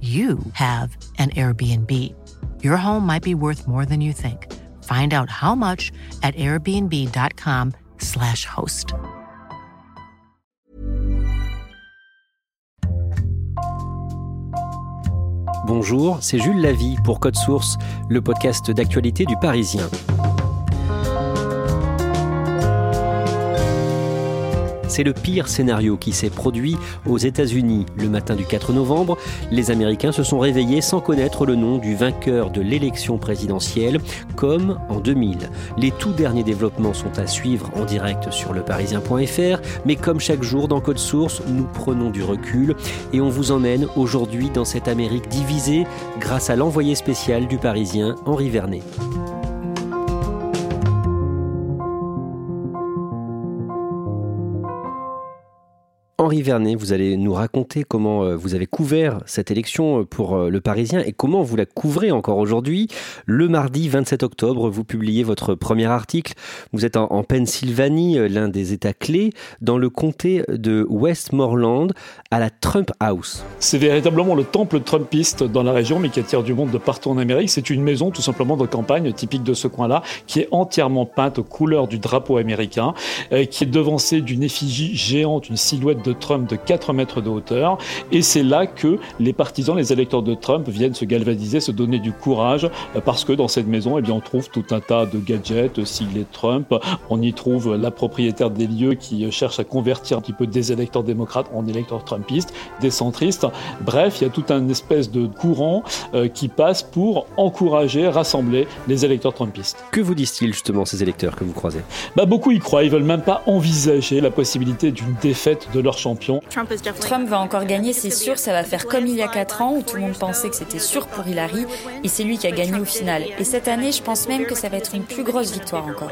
you have an Airbnb. Your home might be worth more than you think. Find out how much at airbnb.com/slash host. Bonjour, c'est Jules Lavie pour Code Source, le podcast d'actualité du Parisien. C'est le pire scénario qui s'est produit aux États-Unis. Le matin du 4 novembre, les Américains se sont réveillés sans connaître le nom du vainqueur de l'élection présidentielle, comme en 2000. Les tout derniers développements sont à suivre en direct sur leparisien.fr, mais comme chaque jour dans Code Source, nous prenons du recul et on vous emmène aujourd'hui dans cette Amérique divisée grâce à l'envoyé spécial du Parisien, Henri Vernet. Henri Vernet, vous allez nous raconter comment euh, vous avez couvert cette élection euh, pour euh, le Parisien et comment vous la couvrez encore aujourd'hui. Le mardi 27 octobre, vous publiez votre premier article. Vous êtes en, Pennsylvanie, l'un des États clés, dans le comté de Westmoreland, à la Trump House. C'est véritablement le temple trumpiste dans la région, mais qui attire du monde de partout en Amérique. C'est une maison tout simplement de campagne typique de ce coin-là, qui est entièrement peinte aux couleurs du drapeau américain, qui est devancée d'une effigie géante, une silhouette de Trump de 4 mètres de hauteur. Et c'est là que les partisans, les électeurs de Trump viennent se galvaniser, se donner du courage, euh, parce que dans cette maison, eh bien, on trouve tout un tas de gadgets siglés Trump. On y trouve la propriétaire des lieux qui cherche à convertir un petit peu des électeurs démocrates en électeurs trumpistes, des centristes. Bref, il y a tout un espèce de courant euh, qui passe pour encourager, rassembler les électeurs trumpistes. Que vous disent-ils justement ces électeurs que vous croisez? Bah, Beaucoup y croient, ils veulent même pas envisager la possibilité d'une défaite de leur champion. Trump va encore gagner, c'est sûr, ça va faire comme il y a 4 ans où tout le monde pensait que c'était sûr pour Hillary et c'est lui qui a gagné au final. Et cette année, je pense même que ça va être une plus grosse victoire encore.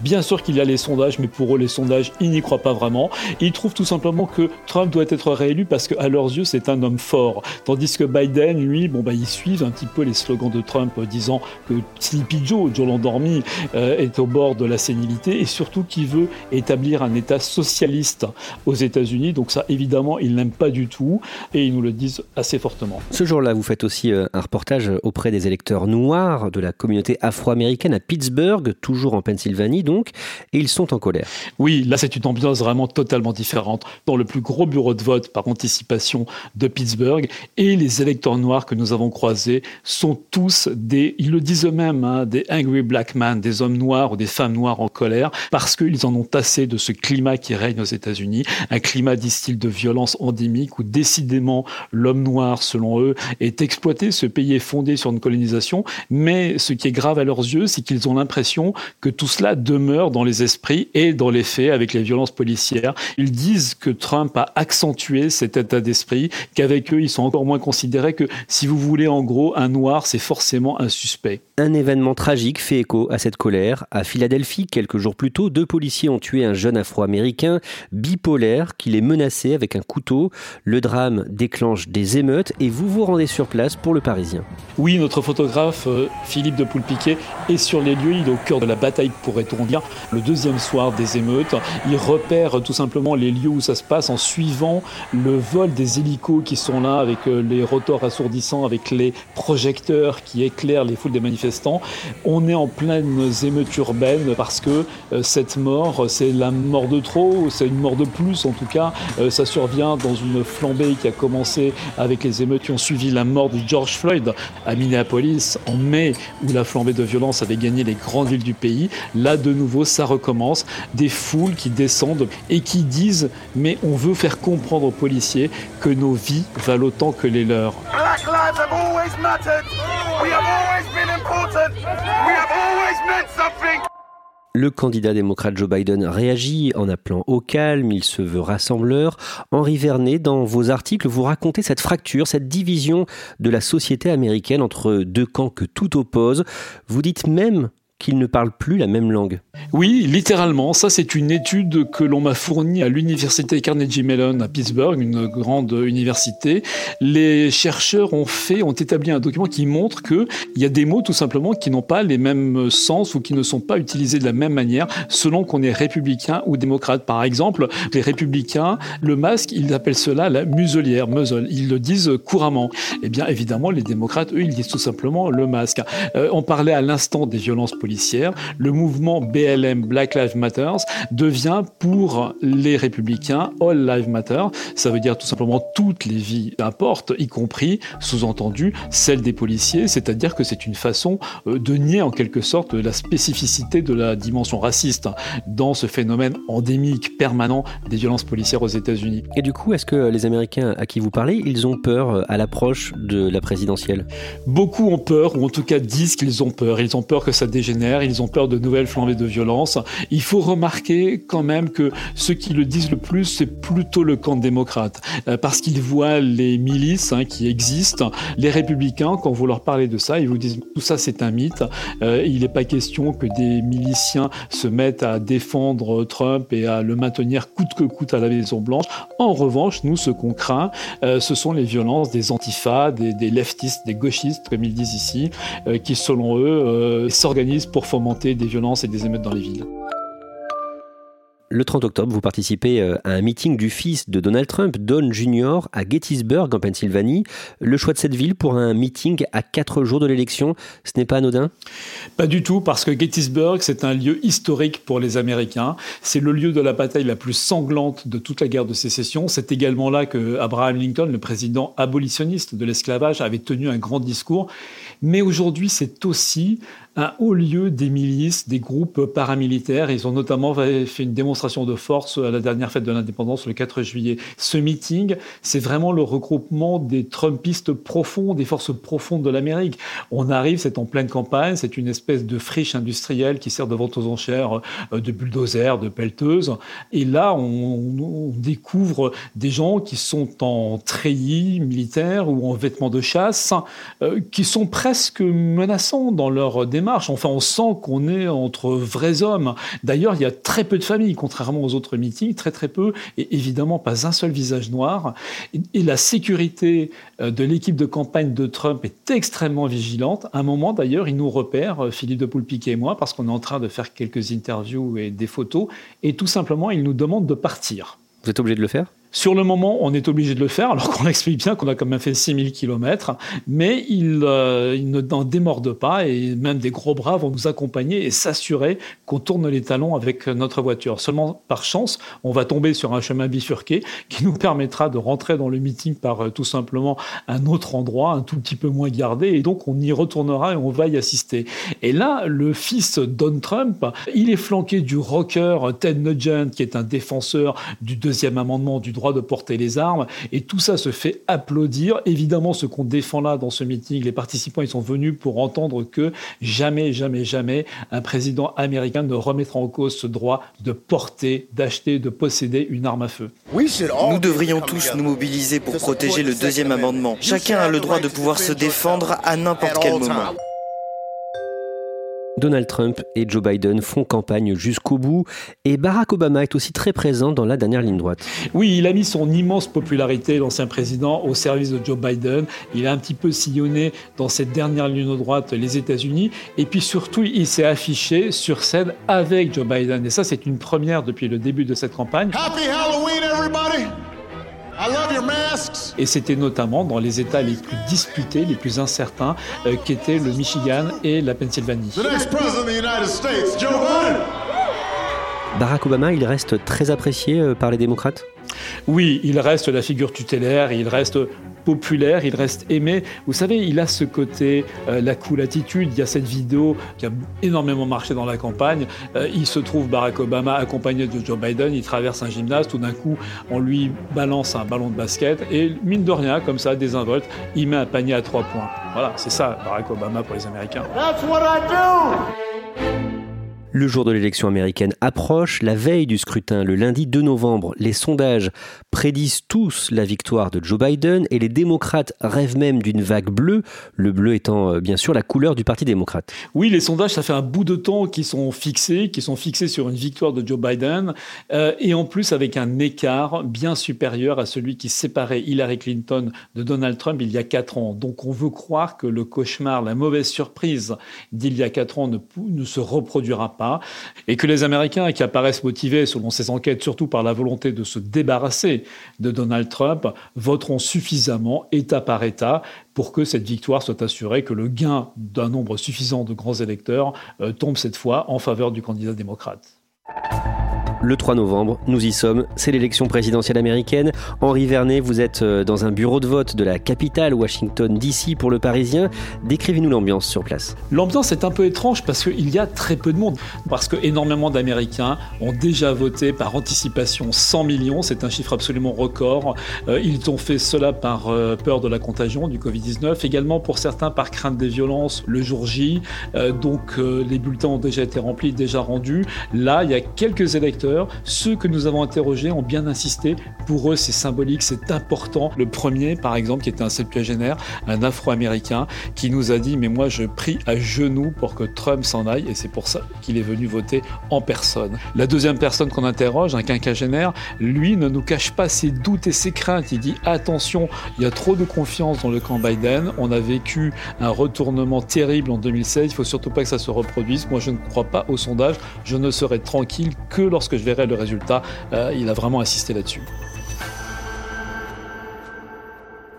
Bien sûr qu'il y a les sondages, mais pour eux, les sondages, ils n'y croient pas vraiment. Ils trouvent tout simplement que Trump doit être réélu parce qu'à leurs yeux, c'est un homme fort. Tandis que Biden, lui, bon, bah, ils suivent un petit peu les slogans de Trump disant que Sleepy Joe, Joe l'endormi, euh, est au bord de la sénilité et surtout qu'il veut établir un État socialiste aux États-Unis donc ça, évidemment, ils n'aiment pas du tout et ils nous le disent assez fortement. Ce jour-là, vous faites aussi euh, un reportage auprès des électeurs noirs de la communauté afro-américaine à Pittsburgh, toujours en Pennsylvanie donc, et ils sont en colère. Oui, là c'est une ambiance vraiment totalement différente. Dans le plus gros bureau de vote par anticipation de Pittsburgh, et les électeurs noirs que nous avons croisés sont tous des, ils le disent eux-mêmes, hein, des angry black men, des hommes noirs ou des femmes noires en colère, parce qu'ils en ont assez de ce climat qui règne aux États-Unis, un climat style de violence endémique où décidément l'homme noir, selon eux, est exploité. Ce pays est fondé sur une colonisation, mais ce qui est grave à leurs yeux, c'est qu'ils ont l'impression que tout cela demeure dans les esprits et dans les faits avec les violences policières. Ils disent que Trump a accentué cet état d'esprit, qu'avec eux, ils sont encore moins considérés que, si vous voulez, en gros, un noir, c'est forcément un suspect. Un événement tragique fait écho à cette colère. À Philadelphie, quelques jours plus tôt, deux policiers ont tué un jeune afro-américain bipolaire qui les menacé avec un couteau. Le drame déclenche des émeutes et vous vous rendez sur place pour le Parisien. Oui, notre photographe euh, Philippe de Poulpiquet est sur les lieux. Il est au cœur de la bataille, pourrait-on dire, le deuxième soir des émeutes. Il repère tout simplement les lieux où ça se passe en suivant le vol des hélicos qui sont là avec euh, les rotors assourdissants, avec les projecteurs qui éclairent les foules des manifestants. On est en pleine émeute urbaine parce que euh, cette mort, c'est la mort de trop, c'est une mort de plus en tout cas. Euh, ça survient dans une flambée qui a commencé avec les émeutes qui ont suivi la mort de George Floyd à Minneapolis en mai, où la flambée de violence avait gagné les grandes villes du pays. Là, de nouveau, ça recommence. Des foules qui descendent et qui disent Mais on veut faire comprendre aux policiers que nos vies valent autant que les leurs. Black lives have always mattered. We have always been important. We have always meant something. Le candidat démocrate Joe Biden réagit en appelant au calme, il se veut rassembleur. Henri Vernet, dans vos articles, vous racontez cette fracture, cette division de la société américaine entre deux camps que tout oppose. Vous dites même qu'ils ne parlent plus la même langue. Oui, littéralement. Ça, c'est une étude que l'on m'a fournie à l'université Carnegie Mellon à Pittsburgh, une grande université. Les chercheurs ont fait, ont établi un document qui montre qu'il y a des mots tout simplement qui n'ont pas les mêmes sens ou qui ne sont pas utilisés de la même manière selon qu'on est républicain ou démocrate. Par exemple, les républicains, le masque, ils appellent cela la muselière, muzzle. Ils le disent couramment. Eh bien, évidemment, les démocrates, eux, ils disent tout simplement le masque. Euh, on parlait à l'instant des violences politiques le mouvement BLM Black Lives Matter devient pour les républicains All Lives Matter. Ça veut dire tout simplement toutes les vies importent, y compris, sous-entendu, celles des policiers. C'est-à-dire que c'est une façon euh, de nier en quelque sorte la spécificité de la dimension raciste dans ce phénomène endémique permanent des violences policières aux États-Unis. Et du coup, est-ce que les Américains à qui vous parlez, ils ont peur euh, à l'approche de la présidentielle? Beaucoup ont peur, ou en tout cas disent qu'ils ont peur. Ils ont peur que ça dégénère ils ont peur de nouvelles flambées de violence. Il faut remarquer quand même que ceux qui le disent le plus, c'est plutôt le camp démocrate, euh, parce qu'ils voient les milices hein, qui existent. Les républicains, quand vous leur parlez de ça, ils vous disent tout ça c'est un mythe. Euh, il n'est pas question que des miliciens se mettent à défendre Trump et à le maintenir coûte que coûte à la Maison Blanche. En revanche, nous, ce qu'on craint, euh, ce sont les violences des antifas, des, des, leftistes, des gauchistes, comme ils disent ici, qui selon eux s'organisent pour fomenter des violences et des émeutes dans les villes. Le 30 octobre, vous participez euh, à un meeting du fils de Donald Trump, Don Jr., à Gettysburg, en Pennsylvanie. Le choix de cette ville pour un meeting à quatre jours de l'élection, ce n'est pas anodin? Pas du tout, parce que Gettysburg, c'est un lieu historique pour les Américains. C'est le lieu de la bataille la plus sanglante de toute la guerre de sécession. C'est également là que Abraham Lincoln, le président abolitionniste de l'esclavage, avait tenu un grand discours. Mais aujourd'hui, c'est aussi un haut lieu des milices, des groupes paramilitaires. Ils ont notamment fait une démonstration de force à la dernière fête de l'indépendance le 4 juillet. Ce meeting, c'est vraiment le regroupement des Trumpistes profonds, des forces profondes de l'Amérique. On arrive, c'est en pleine campagne, c'est une espèce de friche industrielle qui sert de vente aux enchères euh, de bulldozers, de pelleteuses. Et là, on, découvre des gens qui sont en treillis militaires ou en vêtements de chasse, euh, qui sont presque menaçants dans leur démarche Enfin, on sent qu'on est entre vrais hommes. D'ailleurs, il y a très peu de familles, contrairement aux autres meetings, très très peu, et évidemment pas un seul visage noir. Et, la sécurité euh, de l'équipe de campagne de Trump est extrêmement vigilante. À un moment, d'ailleurs, il nous repère, euh, Philippe de Poulpiquet et moi, parce qu'on est en train de faire quelques interviews et des photos, et tout simplement, il nous demande de partir. Vous êtes obligé de le faire? Sur le moment, on est obligé de le faire, alors qu'on explique bien qu'on a quand même fait 6000 km, mais il, euh, il n'en pas et même des gros bras vont nous accompagner et s'assurer qu'on tourne les talons avec notre voiture. Seulement, par chance, on va tomber sur un chemin bifurqué qui nous permettra de rentrer dans le meeting par euh, tout simplement un autre endroit, un tout petit peu moins gardé, et donc on y retournera et on va y assister. Et là, le fils Don Trump, il est flanqué du rocker Ted Nugent, qui est un défenseur du deuxième amendement du droit de porter les armes. Et tout ça se fait applaudir. Évidemment, ce qu'on défend là dans ce meeting, les participants, ils sont venus pour entendre que jamais, jamais, jamais un président américain ne remettra en cause ce droit de porter, d'acheter, de posséder une arme à feu. Nous devrions tous nous mobiliser pour protéger le deuxième amendement. Chacun a le droit de pouvoir se défendre à n'importe quel moment. Donald Trump et Joe Biden font campagne jusqu'au bout et Barack Obama est aussi très présent dans la dernière ligne droite. Oui, il a mis son immense popularité, l'ancien président, au service de Joe Biden. Il a un petit peu sillonné dans cette dernière ligne droite les États-Unis et puis surtout il s'est affiché sur scène avec Joe Biden. Et ça c'est une première depuis le début de cette campagne. Happy! Et c'était notamment dans les États les plus disputés, les plus incertains, euh, qu'étaient le Michigan et la Pennsylvanie. Barack Obama, il reste très apprécié euh, par les démocrates? Oui, il reste la figure tutélaire, il reste il reste aimé. Vous savez, il a ce côté, euh, la cool attitude. Il y a cette vidéo qui a énormément marché dans la campagne. Euh, il se trouve Barack Obama accompagné de Joe Biden. Il traverse un gymnase. Tout d'un coup, on lui balance un ballon de basket et mine de rien, comme ça, désinvolte, il met un panier à trois points. Voilà, c'est ça Barack Obama pour les Américains. That's what I do. Le jour de l'élection américaine approche, la veille du scrutin, le lundi 2 novembre, les sondages prédisent tous la victoire de Joe Biden et les démocrates rêvent même d'une vague bleue, le bleu étant euh, bien sûr la couleur du Parti démocrate. Oui, les sondages, ça fait un bout de temps qu'ils sont fixés, qui sont fixés sur une victoire de Joe Biden, euh, et en plus avec un écart bien supérieur à celui qui séparait Hillary Clinton de Donald Trump il y a quatre ans. Donc on veut croire que le cauchemar, la mauvaise surprise d'il y a quatre ans ne, ne se reproduira pas, et que les Américains qui apparaissent motivés, selon ces enquêtes, surtout par la volonté de se débarrasser de Donald Trump, voteront suffisamment, État par État, pour que cette victoire soit assurée, que le gain d'un nombre suffisant de grands électeurs euh, tombe cette fois en faveur du candidat démocrate. Le 3 novembre, nous y sommes, c'est l'élection présidentielle américaine. Henri Vernet, vous êtes euh, dans un bureau de vote de la capitale, Washington DC, pour le Parisien. Décrivez-nous l'ambiance sur place. L'ambiance est un peu étrange parce qu'il y a très peu de monde. Parce que énormément d'Américains ont déjà voté par anticipation 100 millions. C'est un chiffre absolument record. Euh, ils ont fait cela par euh, peur de la contagion du Covid-19, également pour certains par crainte des violences le jour J. donc les bulletins ont déjà été remplis, déjà rendus. Là, il y a quelques électeurs ceux que nous avons interrogés ont bien insisté. Pour eux, c'est symbolique, c'est important. Le premier, par exemple, qui était un septuagénaire, un Afro-Américain, qui nous a dit Mais moi, je prie à genoux pour que Trump s'en aille, et c'est pour ça qu'il est venu voter en personne. La deuxième personne qu'on interroge, un quinquagénaire, lui ne nous cache pas ses doutes et ses craintes. Il dit Attention, il y a trop de confiance dans le camp Biden. On a vécu un retournement terrible en 2016. Il faut surtout pas que ça se reproduise. Moi, je ne crois pas au sondage. Je ne serai tranquille que lorsque je verrai le résultat. Euh, il a vraiment insisté là-dessus.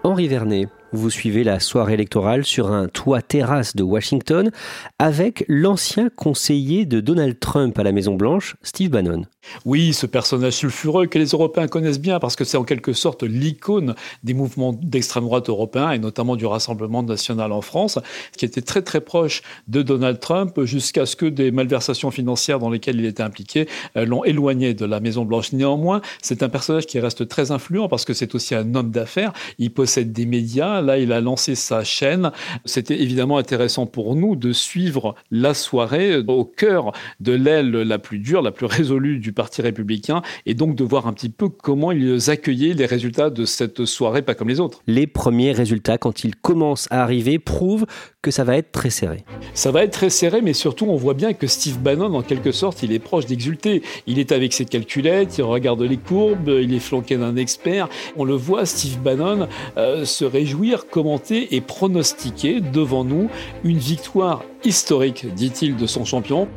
Henri Vernet, vous suivez la soirée électorale sur un toit terrasse de Washington avec l'ancien conseiller de Donald Trump à la Maison-Blanche, Steve Bannon. Oui, ce personnage sulfureux que les Européens connaissent bien parce que c'est en quelque sorte l'icône des mouvements d'extrême droite européens et notamment du Rassemblement national en France, qui était très très proche de Donald Trump jusqu'à ce que des malversations financières dans lesquelles il était impliqué euh, l'ont éloigné de la Maison-Blanche. Néanmoins, c'est un personnage qui reste très influent parce que c'est aussi un homme d'affaires. Il possède des médias. Là, il a lancé sa chaîne. C'était évidemment intéressant pour nous de suivre la soirée au cœur de l'aile la plus dure, la plus résolue du Parti républicain, et donc de voir un petit peu comment ils accueillaient les résultats de cette soirée, pas comme les autres. Les premiers résultats, quand ils commencent à arriver, prouvent que ça va être très serré. Ça va être très serré, mais surtout on voit bien que Steve Bannon, en quelque sorte, il est proche d'exulter. Il est avec ses calculettes, il regarde les courbes, il est flanqué d'un expert. On le voit, Steve Bannon, euh, se réjouir, commenter et pronostiquer devant nous une victoire historique, dit-il, de son champion.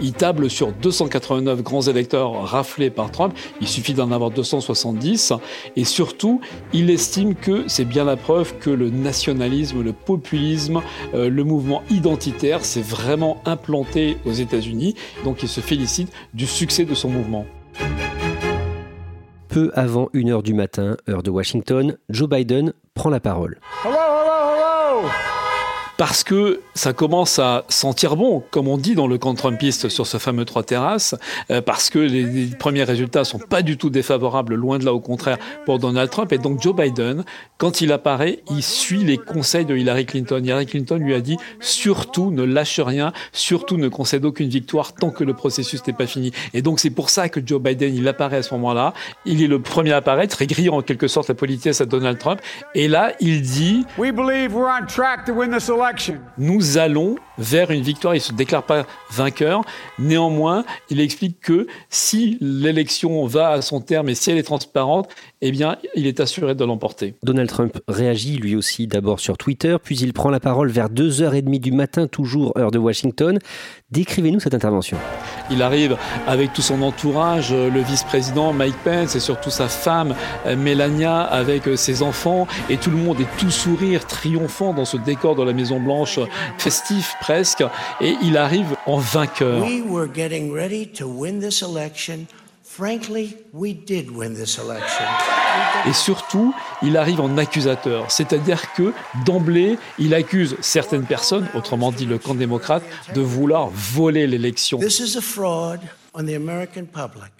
Il table sur 289 grands électeurs raflés par Trump. Il suffit d'en avoir 270. Et surtout, il estime que c'est bien la preuve que le nationalisme, le populisme, euh, le mouvement identitaire s'est vraiment implanté aux États-Unis. Donc il se félicite du succès de son mouvement. Peu avant 1h du matin, heure de Washington, Joe Biden prend la parole parce que ça commence à sentir bon, comme on dit dans le camp Trumpiste sur ce fameux trois terrasses, euh, parce que les, premiers résultats sont pas du tout défavorables, loin de là au contraire, pour Donald Trump. Et donc Joe Biden, quand il apparaît, il suit les conseils de Hillary Clinton. Hillary Clinton lui a dit surtout ne lâche rien, surtout ne concède aucune victoire tant que le processus n'est pas fini. Et donc c'est pour ça que Joe Biden, il apparaît à ce moment-là. Il est le premier à apparaître, grille en quelque sorte la politesse à Donald Trump. Et là, il dit nous allons vers une victoire. Il ne se déclare pas vainqueur. Néanmoins, il explique que si l'élection va à son terme et si elle est transparente, eh bien, il est assuré de l'emporter. Donald Trump réagit lui aussi d'abord sur Twitter, puis il prend la parole vers 2h30 du matin, toujours heure de Washington. Décrivez-nous cette intervention. Il arrive avec tout son entourage, le vice-président Mike Pence et surtout sa femme Melania avec ses enfants et tout le monde est tout sourire, triomphant dans ce décor de la Maison Blanche festif presque, et il arrive en vainqueur. We were getting ready to win this election. Frankly, we did win this election. Et surtout, il arrive en accusateur, c'est-à-dire que d'emblée, il accuse certaines personnes, autrement dit le camp démocrate, de vouloir voler l'élection. This is a fraud on the American public.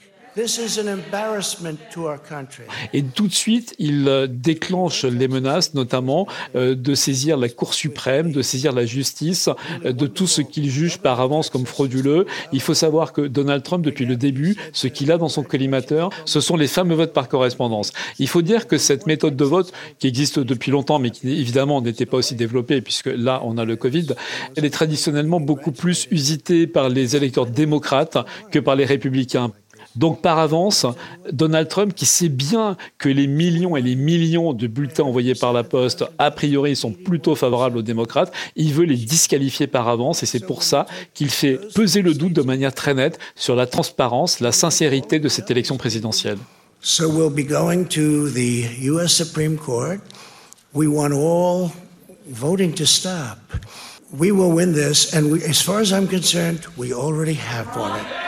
Et tout de suite, il euh, déclenche les menaces, notamment euh, de saisir la Cour suprême, de saisir la justice, euh, de tout ce qu'il juge par avance comme frauduleux. Il faut savoir que Donald Trump, depuis le début, ce qu'il a dans son collimateur, ce sont les fameux votes par correspondance. Il faut dire que cette méthode de vote, qui existe depuis longtemps, mais qui évidemment n'était pas aussi développée, puisque là, on a le Covid, elle est traditionnellement beaucoup plus usitée par les électeurs démocrates que par les républicains. Donc par avance, Donald Trump, qui sait bien que les millions et les millions de bulletins envoyés par la poste, a priori, sont plutôt favorables aux démocrates, il veut les disqualifier par avance et c'est pour ça qu'il fait peser le doute de manière très nette sur la transparence, la sincérité de cette élection présidentielle. So we'll be going to the US Supreme Court. We want all voting to stop. We will win this and as far as I'm concerned, we already have won it.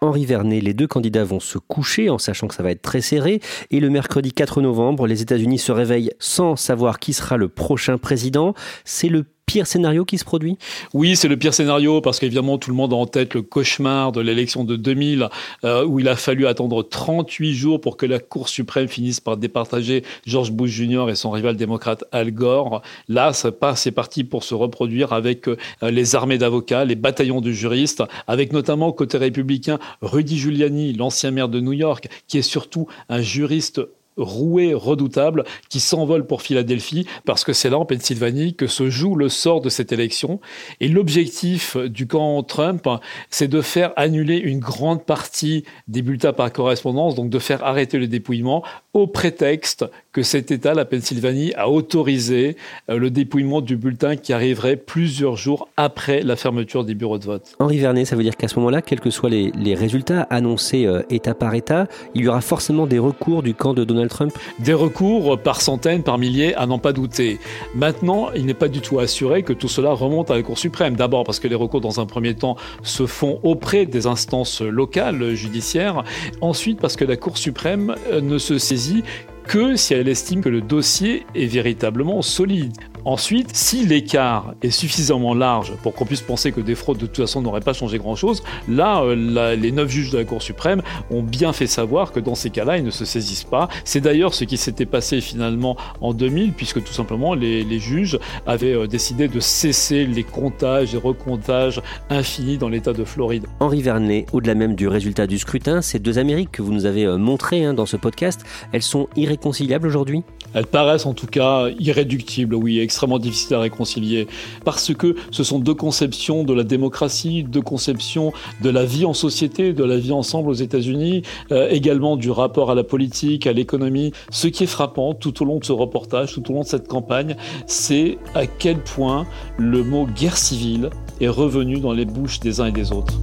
Henri Vernet. Les deux candidats vont se coucher en sachant que ça va être très serré. Et le mercredi 4 novembre, les États-Unis se réveillent sans savoir qui sera le prochain président. C'est le pire scénario qui se produit? Oui, c'est le pire scénario parce qu'évidemment tout le monde a en tête le cauchemar de l'élection de 2000 euh, où il a fallu attendre 38 jours pour que la Cour suprême finisse par départager George Bush Jr. et son rival démocrate Al Gore. Là, c'est parti pour se reproduire avec euh, les armées d'avocats, les bataillons de juristes, avec notamment côté républicain Rudy Giuliani, l'ancien maire de New York, qui est surtout un juriste roué, redoutable, qui s'envole pour Philadelphie, parce que c'est là, en Pennsylvanie, que se joue le sort de cette élection. Et l'objectif du camp Trump, c'est de faire annuler une grande partie des bulletins par correspondance, donc de faire arrêter le dépouillement, au prétexte que cet État, la Pennsylvanie, a autorisé euh, le dépouillement du bulletin qui arriverait plusieurs jours après la fermeture des bureaux de vote. Henri Vernet, ça veut dire qu'à ce moment-là, quels que soient les, résultats annoncés euh, État par État, il y aura forcément des recours du camp de Donald Trump? Des recours par centaines, par milliers, à n'en pas douter. Maintenant, il n'est pas du tout assuré que tout cela remonte à la Cour suprême. D'abord parce que les recours, dans un premier temps, se font auprès des instances locales judiciaires. Ensuite parce que la Cour suprême euh, ne se saisit que si elle estime que le dossier est véritablement solide. Ensuite, si l'écart est suffisamment large pour qu'on puisse penser que des fraudes de toute façon n'auraient pas changé grand-chose, là, euh, les neuf juges de la Cour suprême ont bien fait savoir que dans ces cas-là, ils ne se saisissent pas. C'est d'ailleurs ce qui s'était passé finalement en 2000, puisque tout simplement les, juges avaient euh, décidé de cesser les comptages et recomptages infinis dans l'État de Floride. Henri Vernet, au-delà même du résultat du scrutin, ces deux Amériques que vous nous avez euh, montrées hein, dans ce podcast, elles sont irréconciliables aujourd'hui? Elles paraissent en tout cas irréductibles, oui, extrêmement difficile à réconcilier parce que ce sont deux conceptions de la démocratie, deux conceptions de la vie en société, de la vie ensemble aux États-Unis, euh, également du rapport à la politique, à l'économie. Ce qui est frappant tout au long de ce reportage, tout au long de cette campagne, c'est à quel point le mot guerre civile est revenu dans les bouches des uns et des autres.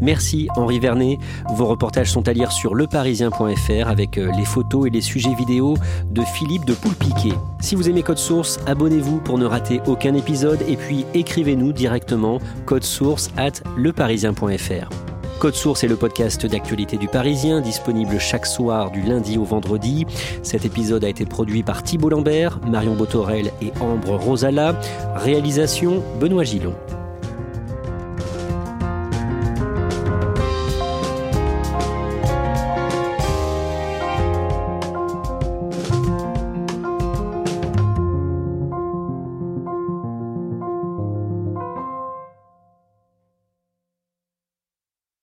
Merci Henri Vernet. Vos reportages sont à lire sur leparisien.fr avec euh, les photos et les sujets vidéo de Philippe de Poulpiquet. Si vous aimez Code Source, abonnez-vous pour ne rater aucun épisode et puis écrivez-nous directement code source at leparisien.fr. Code Source est le podcast d'actualité du Parisien, disponible chaque soir du lundi au vendredi. Cet épisode a été produit par Thibault Lambert, Marion Botorel et Ambre Rosala. Réalisation Benoît Gillon.